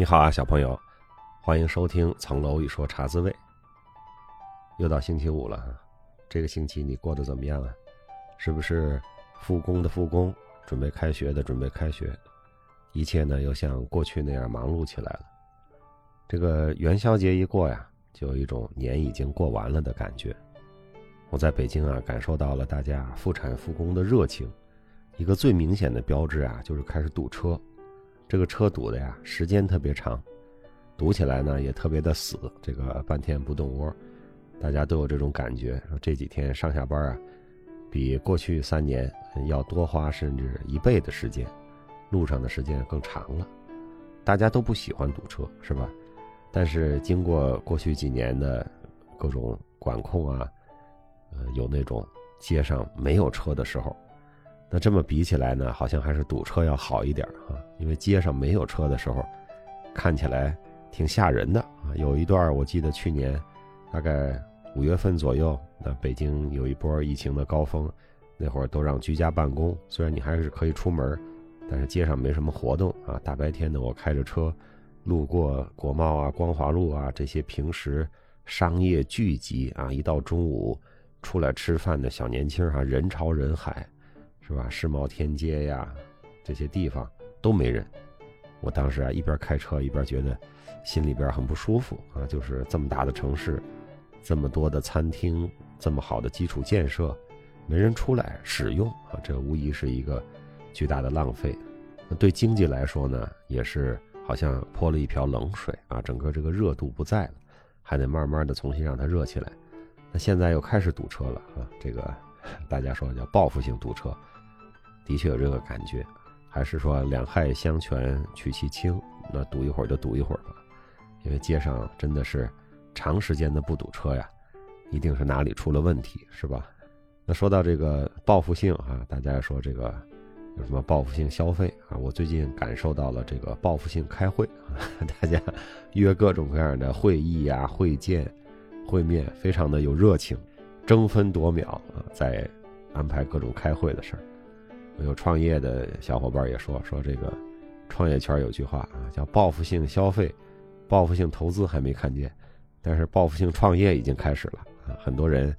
你好啊，小朋友，欢迎收听《层楼一说茶滋味》。又到星期五了，这个星期你过得怎么样啊？是不是复工的复工，准备开学的准备开学，一切呢又像过去那样忙碌起来了？这个元宵节一过呀，就有一种年已经过完了的感觉。我在北京啊，感受到了大家复产复工的热情。一个最明显的标志啊，就是开始堵车。这个车堵的呀，时间特别长，堵起来呢也特别的死，这个半天不动窝，大家都有这种感觉。说这几天上下班啊，比过去三年要多花甚至一倍的时间，路上的时间更长了。大家都不喜欢堵车，是吧？但是经过过去几年的各种管控啊，呃，有那种街上没有车的时候。那这么比起来呢，好像还是堵车要好一点啊，因为街上没有车的时候，看起来挺吓人的啊。有一段我记得去年，大概五月份左右，那北京有一波疫情的高峰，那会儿都让居家办公，虽然你还是可以出门，但是街上没什么活动啊。大白天的，我开着车，路过国贸啊、光华路啊这些平时商业聚集啊，一到中午出来吃饭的小年轻哈，人潮人海。是吧？世贸天阶呀，这些地方都没人。我当时啊，一边开车一边觉得心里边很不舒服啊。就是这么大的城市，这么多的餐厅，这么好的基础建设，没人出来使用啊，这无疑是一个巨大的浪费。对经济来说呢，也是好像泼了一瓢冷水啊。整个这个热度不在了，还得慢慢的重新让它热起来。那现在又开始堵车了啊，这个 大家说叫报复性堵车。的确有这个感觉，还是说两害相权取其轻，那堵一会儿就堵一会儿吧，因为街上真的是长时间的不堵车呀，一定是哪里出了问题，是吧？那说到这个报复性啊，大家说这个有什么报复性消费啊？我最近感受到了这个报复性开会，大家约各种各样的会议呀、会见、会面，非常的有热情，争分夺秒啊，在安排各种开会的事儿。有创业的小伙伴也说说这个，创业圈有句话啊，叫报复性消费，报复性投资还没看见，但是报复性创业已经开始了啊！很多人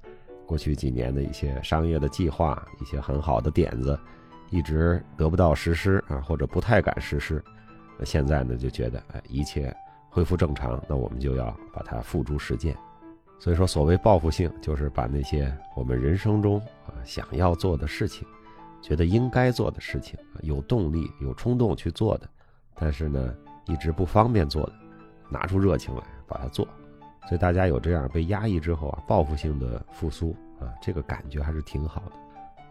过去几年的一些商业的计划，一些很好的点子，一直得不到实施啊，或者不太敢实施，那现在呢就觉得哎，一切恢复正常，那我们就要把它付诸实践。所以说，所谓报复性，就是把那些我们人生中啊想要做的事情。觉得应该做的事情，有动力、有冲动去做的，但是呢，一直不方便做的，拿出热情来把它做。所以大家有这样被压抑之后啊，报复性的复苏啊，这个感觉还是挺好的。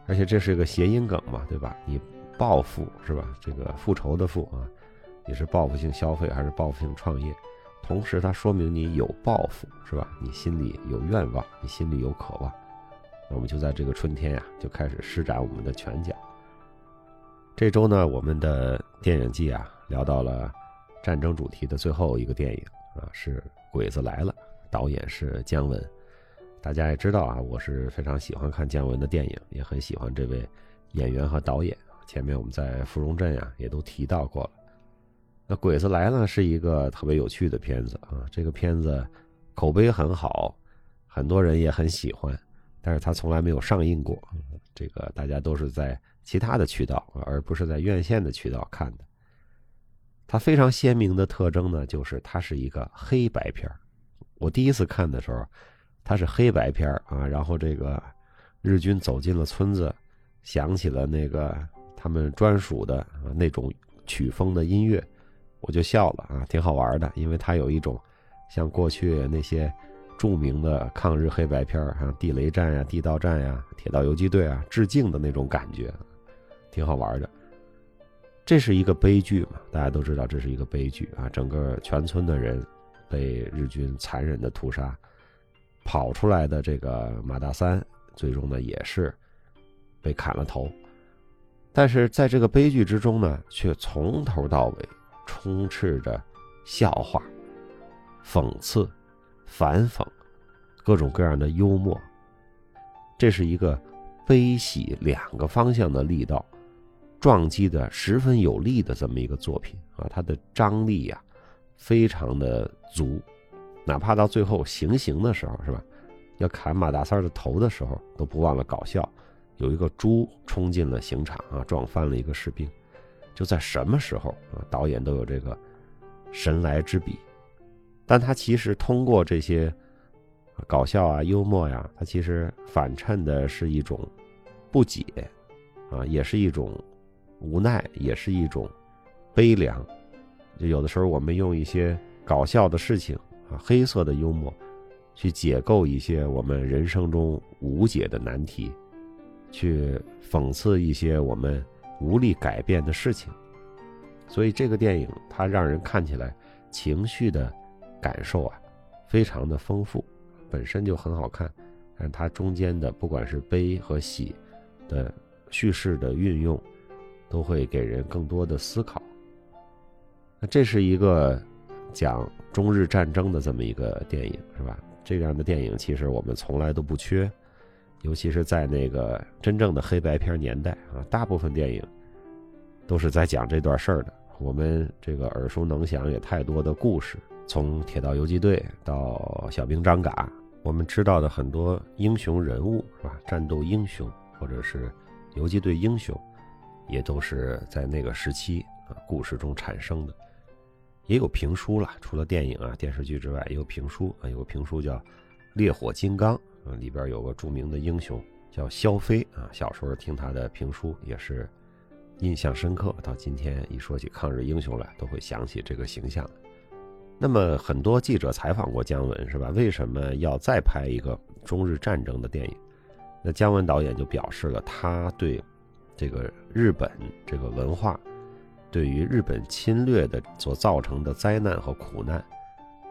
而且这是个谐音梗嘛，对吧？你报复是吧？这个复仇的复啊，你是报复性消费还是报复性创业？同时它说明你有抱负是吧？你心里有愿望，你心里有渴望。我们就在这个春天呀，就开始施展我们的拳脚。这周呢，我们的电影季啊，聊到了战争主题的最后一个电影啊，是《鬼子来了》，导演是姜文。大家也知道啊，我是非常喜欢看姜文的电影，也很喜欢这位演员和导演。前面我们在《芙蓉镇》呀，也都提到过了。那《鬼子来了》是一个特别有趣的片子啊，这个片子口碑很好，很多人也很喜欢。但是它从来没有上映过，这个大家都是在其他的渠道，而不是在院线的渠道看的。它非常鲜明的特征呢，就是它是一个黑白片我第一次看的时候，它是黑白片啊，然后这个日军走进了村子，响起了那个他们专属的那种曲风的音乐，我就笑了啊，挺好玩的，因为它有一种像过去那些。著名的抗日黑白片儿，像《地雷战》呀、《地道战》呀、《铁道游击队》啊，致敬的那种感觉，挺好玩的。这是一个悲剧嘛？大家都知道这是一个悲剧啊！整个全村的人被日军残忍的屠杀，跑出来的这个马大三，最终呢也是被砍了头。但是在这个悲剧之中呢，却从头到尾充斥着笑话、讽刺。反讽，各种各样的幽默，这是一个悲喜两个方向的力道撞击的十分有力的这么一个作品啊！它的张力呀，非常的足，哪怕到最后行刑的时候，是吧？要砍马大三的头的时候，都不忘了搞笑。有一个猪冲进了刑场啊，撞翻了一个士兵。就在什么时候啊，导演都有这个神来之笔。但他其实通过这些搞笑啊、幽默呀，他其实反衬的是一种不解啊，也是一种无奈，也是一种悲凉。就有的时候我们用一些搞笑的事情啊，黑色的幽默。去解构一些我们人生中无解的难题，去讽刺一些我们无力改变的事情，所以这个电影它让人看起来情绪的感受啊，非常的丰富，本身就很好看，但它中间的不管是悲和喜的叙事的运用，都会给人更多的思考。那这是一个讲中日战争的这么一个电影，是吧？这样的电影其实我们从来都不缺，尤其是在那个真正的黑白片年代啊，大部分电影都是在讲这段事儿的。我们这个耳熟能详也太多的故事，从《铁道游击队》到《小兵张嘎》，我们知道的很多英雄人物是吧？战斗英雄或者是游击队英雄，也都是在那个时期啊故事中产生的。也有评书了，除了电影啊、电视剧之外，也有评书啊。有个评书叫《烈火金刚》，啊，里边有个著名的英雄叫萧飞啊。小时候听他的评书也是印象深刻，到今天一说起抗日英雄来，都会想起这个形象。那么很多记者采访过姜文，是吧？为什么要再拍一个中日战争的电影？那姜文导演就表示了他对这个日本这个文化。对于日本侵略的所造成的灾难和苦难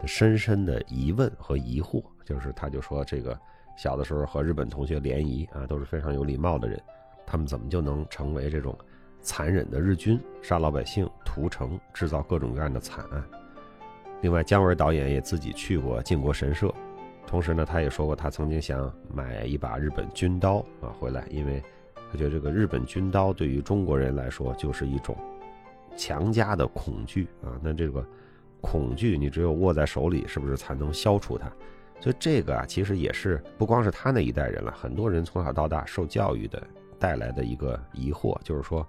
的深深的疑问和疑惑，就是他就说这个小的时候和日本同学联谊啊，都是非常有礼貌的人，他们怎么就能成为这种残忍的日军，杀老百姓、屠城、制造各种各样的惨案？另外，姜文导演也自己去过靖国神社，同时呢，他也说过他曾经想买一把日本军刀啊回来，因为他觉得这个日本军刀对于中国人来说就是一种。强加的恐惧啊，那这个恐惧你只有握在手里，是不是才能消除它？所以这个啊，其实也是不光是他那一代人了，很多人从小到大受教育的带来的一个疑惑，就是说，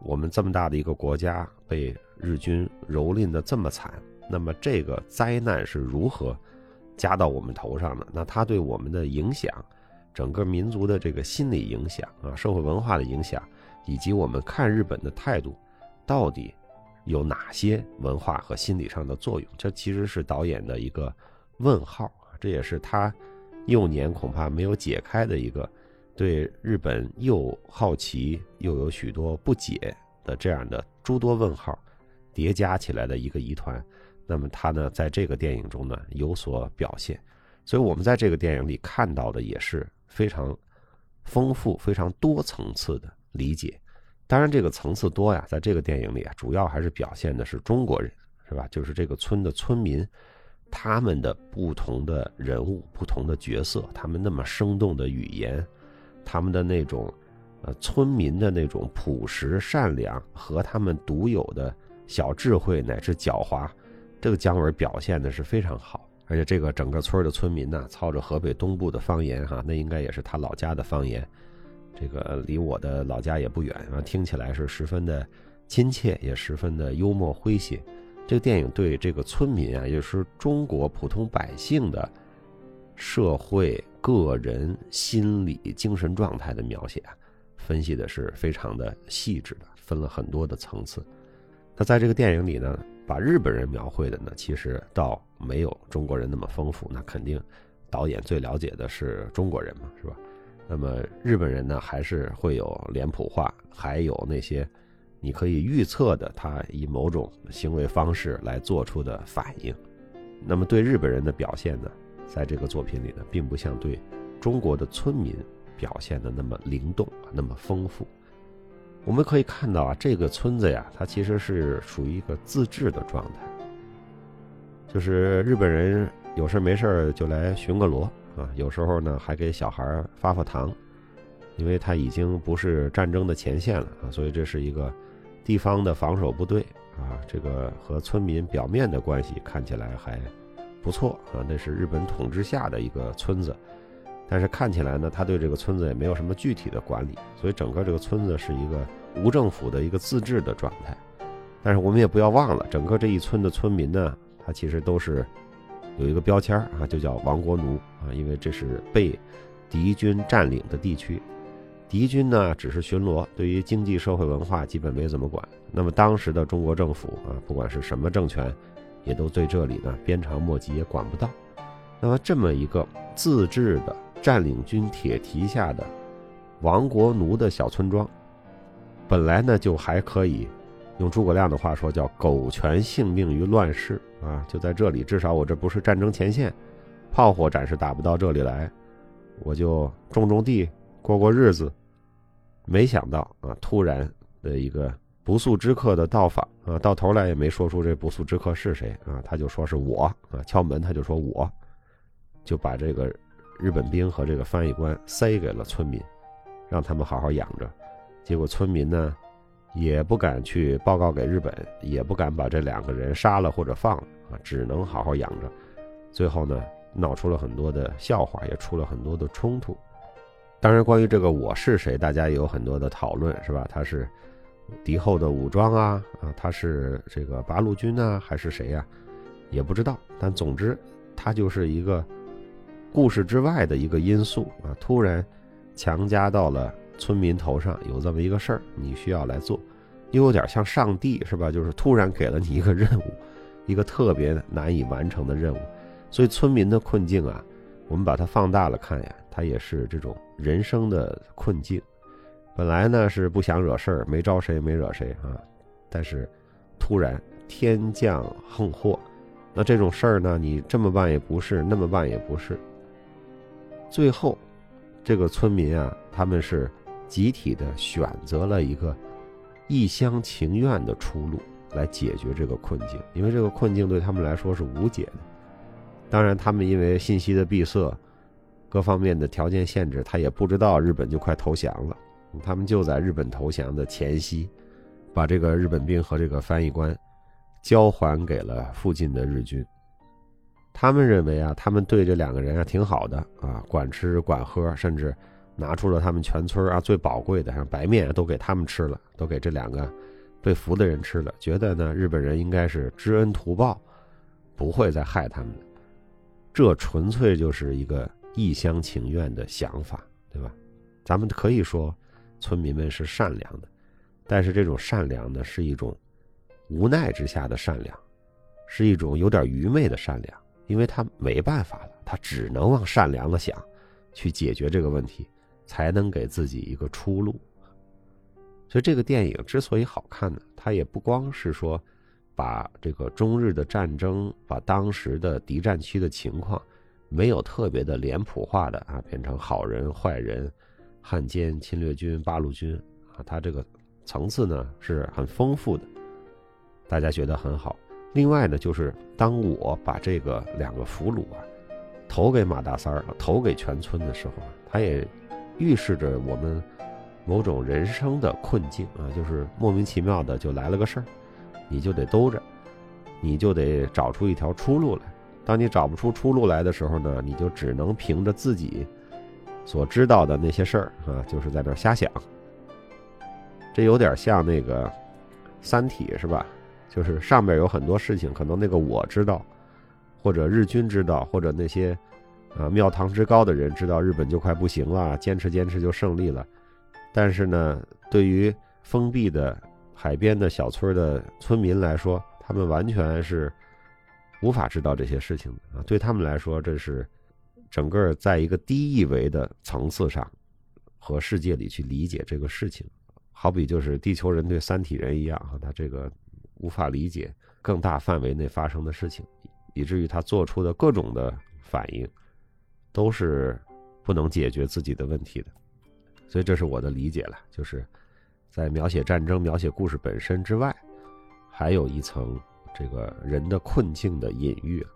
我们这么大的一个国家被日军蹂躏的这么惨，那么这个灾难是如何加到我们头上的？那它对我们的影响，整个民族的这个心理影响啊，社会文化的影响，以及我们看日本的态度。到底有哪些文化和心理上的作用？这其实是导演的一个问号啊这也是他幼年恐怕没有解开的一个对日本又好奇又有许多不解的这样的诸多问号叠加起来的一个疑团。那么他呢，在这个电影中呢有所表现，所以我们在这个电影里看到的也是非常丰富、非常多层次的理解。当然，这个层次多呀，在这个电影里啊，主要还是表现的是中国人，是吧？就是这个村的村民，他们的不同的人物、不同的角色，他们那么生动的语言，他们的那种，呃，村民的那种朴实善良和他们独有的小智慧乃至狡猾，这个姜文表现的是非常好。而且这个整个村的村民呢，操着河北东部的方言，哈，那应该也是他老家的方言。这个离我的老家也不远啊，听起来是十分的亲切，也十分的幽默诙谐。这个电影对这个村民啊，也是中国普通百姓的社会、个人心理、精神状态的描写啊，分析的是非常的细致的，分了很多的层次。那在这个电影里呢，把日本人描绘的呢，其实倒没有中国人那么丰富。那肯定导演最了解的是中国人嘛，是吧？那么日本人呢，还是会有脸谱化，还有那些你可以预测的，他以某种行为方式来做出的反应。那么对日本人的表现呢，在这个作品里呢，并不像对中国的村民表现的那么灵动，那么丰富。我们可以看到啊，这个村子呀，它其实是属于一个自治的状态，就是日本人有事没事就来巡个逻。啊，有时候呢还给小孩发发糖，因为他已经不是战争的前线了啊，所以这是一个地方的防守部队啊，这个和村民表面的关系看起来还不错啊，那是日本统治下的一个村子，但是看起来呢，他对这个村子也没有什么具体的管理，所以整个这个村子是一个无政府的一个自治的状态。但是我们也不要忘了，整个这一村的村民呢，他其实都是有一个标签啊，就叫亡国奴啊，因为这是被敌军占领的地区。敌军呢只是巡逻，对于经济社会文化基本没怎么管。那么当时的中国政府啊，不管是什么政权，也都对这里呢鞭长莫及，也管不到。那么这么一个自治的占领军铁蹄下的亡国奴的小村庄，本来呢就还可以。用诸葛亮的话说，叫“苟全性命于乱世”啊，就在这里，至少我这不是战争前线，炮火暂时打不到这里来，我就种种地，过过日子。没想到啊，突然的一个不速之客的到访啊，到头来也没说出这不速之客是谁啊，他就说是我啊，敲门他就说我，就把这个日本兵和这个翻译官塞给了村民，让他们好好养着。结果村民呢？也不敢去报告给日本，也不敢把这两个人杀了或者放了啊，只能好好养着。最后呢，闹出了很多的笑话，也出了很多的冲突。当然，关于这个我是谁，大家也有很多的讨论，是吧？他是敌后的武装啊，啊，他是这个八路军啊，还是谁呀？也不知道。但总之，他就是一个故事之外的一个因素啊，突然强加到了。村民头上有这么一个事儿，你需要来做，又有点像上帝是吧？就是突然给了你一个任务，一个特别难以完成的任务。所以村民的困境啊，我们把它放大了看呀，它也是这种人生的困境。本来呢是不想惹事儿，没招谁没惹谁啊，但是突然天降横祸，那这种事儿呢，你这么办也不是，那么办也不是，最后这个村民啊，他们是。集体的选择了一个一厢情愿的出路来解决这个困境，因为这个困境对他们来说是无解的。当然，他们因为信息的闭塞，各方面的条件限制，他也不知道日本就快投降了。他们就在日本投降的前夕，把这个日本兵和这个翻译官交还给了附近的日军。他们认为啊，他们对这两个人啊挺好的啊，管吃管喝，甚至。拿出了他们全村啊最宝贵的，像白面都给他们吃了，都给这两个被俘的人吃了。觉得呢，日本人应该是知恩图报，不会再害他们的。这纯粹就是一个一厢情愿的想法，对吧？咱们可以说村民们是善良的，但是这种善良呢，是一种无奈之下的善良，是一种有点愚昧的善良，因为他没办法了，他只能往善良了想，去解决这个问题。才能给自己一个出路。所以这个电影之所以好看呢，它也不光是说把这个中日的战争，把当时的敌占区的情况没有特别的脸谱化的啊，变成好人坏人、汉奸、侵略军、八路军啊，它这个层次呢是很丰富的，大家觉得很好。另外呢，就是当我把这个两个俘虏啊投给马大三儿，投给全村的时候，他也。预示着我们某种人生的困境啊，就是莫名其妙的就来了个事儿，你就得兜着，你就得找出一条出路来。当你找不出出路来的时候呢，你就只能凭着自己所知道的那些事儿啊，就是在那瞎想。这有点像那个《三体》是吧？就是上面有很多事情，可能那个我知道，或者日军知道，或者那些。呃，庙堂之高的人知道日本就快不行了，坚持坚持就胜利了。但是呢，对于封闭的海边的小村的村民来说，他们完全是无法知道这些事情的啊。对他们来说，这是整个在一个低一维的层次上和世界里去理解这个事情，好比就是地球人对三体人一样啊，他这个无法理解更大范围内发生的事情，以至于他做出的各种的反应。都是不能解决自己的问题的，所以这是我的理解了。就是在描写战争、描写故事本身之外，还有一层这个人的困境的隐喻。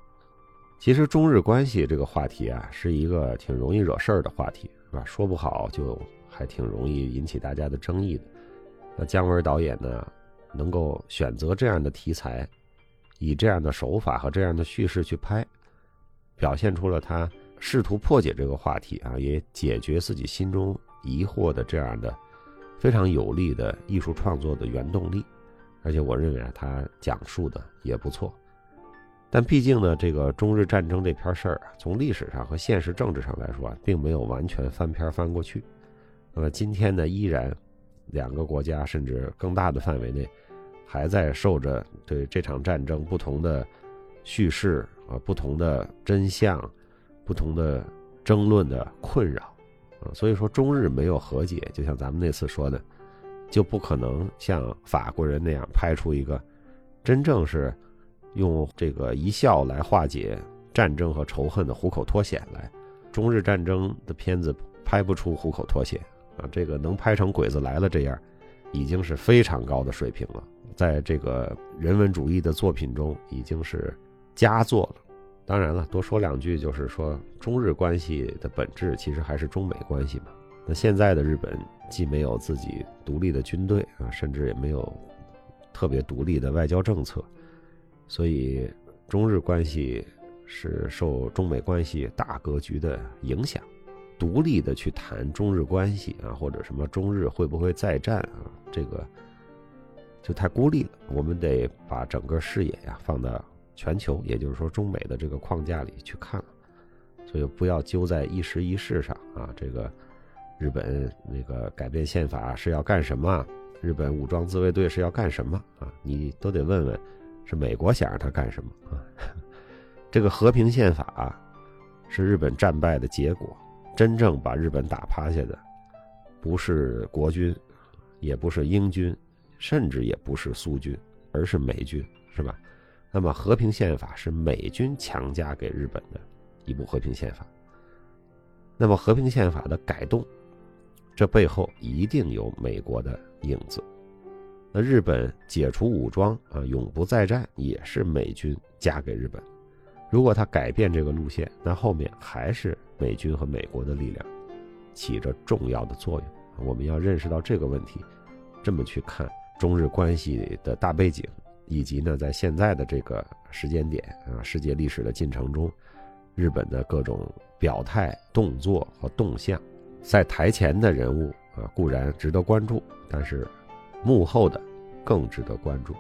其实中日关系这个话题啊，是一个挺容易惹事儿的话题，是吧？说不好就还挺容易引起大家的争议的。那姜文导演呢，能够选择这样的题材，以这样的手法和这样的叙事去拍，表现出了他试图破解这个话题啊，也解决自己心中疑惑的这样的非常有力的艺术创作的原动力。而且我认为啊，他讲述的也不错。但毕竟呢，这个中日战争这篇事儿啊，从历史上和现实政治上来说啊，并没有完全翻篇翻过去。那么今天呢，依然两个国家甚至更大的范围内，还在受着对这场战争不同的叙事啊、不同的真相、不同的争论的困扰啊。所以说，中日没有和解，就像咱们那次说的，就不可能像法国人那样拍出一个真正是。用这个一笑来化解战争和仇恨的虎口脱险来，中日战争的片子拍不出虎口脱险啊！这个能拍成《鬼子来了》这样，已经是非常高的水平了，在这个人文主义的作品中已经是佳作了。当然了，多说两句，就是说中日关系的本质其实还是中美关系嘛。那现在的日本既没有自己独立的军队啊，甚至也没有特别独立的外交政策。所以，中日关系是受中美关系大格局的影响，独立的去谈中日关系啊，或者什么中日会不会再战啊，这个就太孤立了。我们得把整个视野呀放到全球，也就是说中美的这个框架里去看，所以不要揪在一时一事上啊。这个日本那个改变宪法是要干什么？日本武装自卫队是要干什么啊？你都得问问。是美国想让他干什么啊？这个和平宪法是日本战败的结果。真正把日本打趴下的，不是国军，也不是英军，甚至也不是苏军，而是美军，是吧？那么和平宪法是美军强加给日本的一部和平宪法。那么和平宪法的改动，这背后一定有美国的影子。那日本解除武装啊，永不再战，也是美军加给日本。如果他改变这个路线，那后面还是美军和美国的力量起着重要的作用。我们要认识到这个问题，这么去看中日关系的大背景，以及呢，在现在的这个时间点啊，世界历史的进程中，日本的各种表态、动作和动向，在台前的人物啊，固然值得关注，但是。幕后的更值得关注。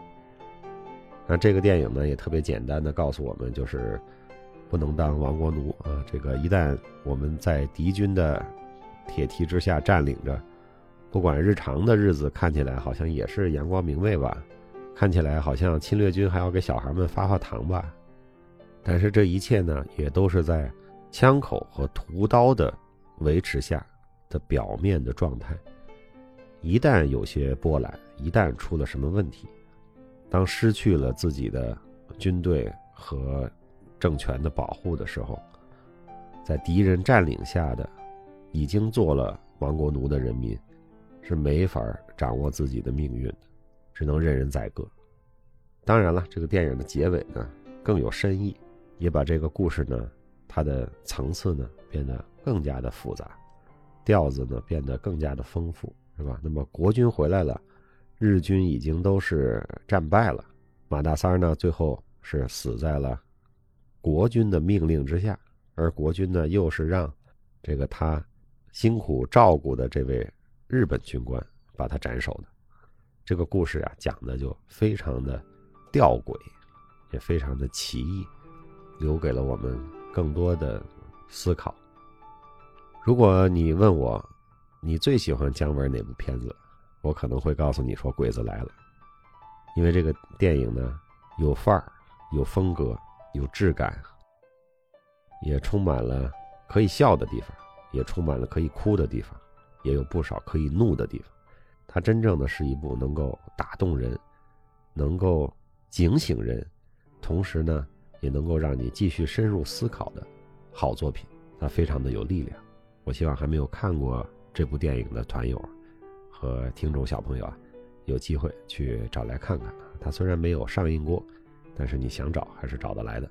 那这个电影呢，也特别简单的告诉我们，就是不能当亡国奴啊。这个一旦我们在敌军的铁蹄之下占领着，不管日常的日子看起来好像也是阳光明媚吧，看起来好像侵略军还要给小孩们发发糖吧，但是这一切呢，也都是在枪口和屠刀的维持下的表面的状态。一旦有些波澜，一旦出了什么问题，当失去了自己的军队和政权的保护的时候，在敌人占领下的已经做了亡国奴的人民，是没法掌握自己的命运的，只能任人宰割。当然了，这个电影的结尾呢更有深意，也把这个故事呢它的层次呢变得更加的复杂，调子呢变得更加的丰富。是吧？那么国军回来了，日军已经都是战败了。马大三呢，最后是死在了国军的命令之下，而国军呢，又是让这个他辛苦照顾的这位日本军官把他斩首的。这个故事啊，讲的就非常的吊诡，也非常的奇异，留给了我们更多的思考。如果你问我，你最喜欢姜文哪部片子？我可能会告诉你说《鬼子来了》，因为这个电影呢有范儿、有风格、有质感，也充满了可以笑的地方，也充满了可以哭的地方，也有不少可以怒的地方。它真正的是一部能够打动人、能够警醒人，同时呢也能够让你继续深入思考的好作品。它非常的有力量。我希望还没有看过。这部电影的团友和听众小朋友啊，有机会去找来看看。它虽然没有上映过，但是你想找还是找得来的。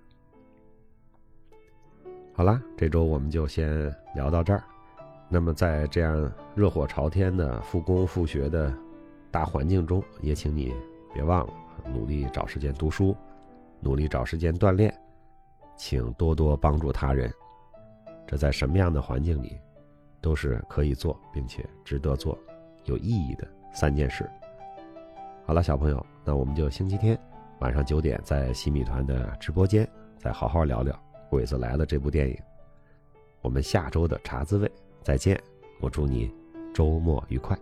好啦，这周我们就先聊到这儿。那么在这样热火朝天的复工复学的大环境中，也请你别忘了努力找时间读书，努力找时间锻炼，请多多帮助他人。这在什么样的环境里，都是可以做并且值得做、有意义的三件事。好了，小朋友，那我们就星期天晚上九点在西米团的直播间再好好聊聊《鬼子来了》这部电影。我们下周的茶滋味再见，我祝你周末愉快。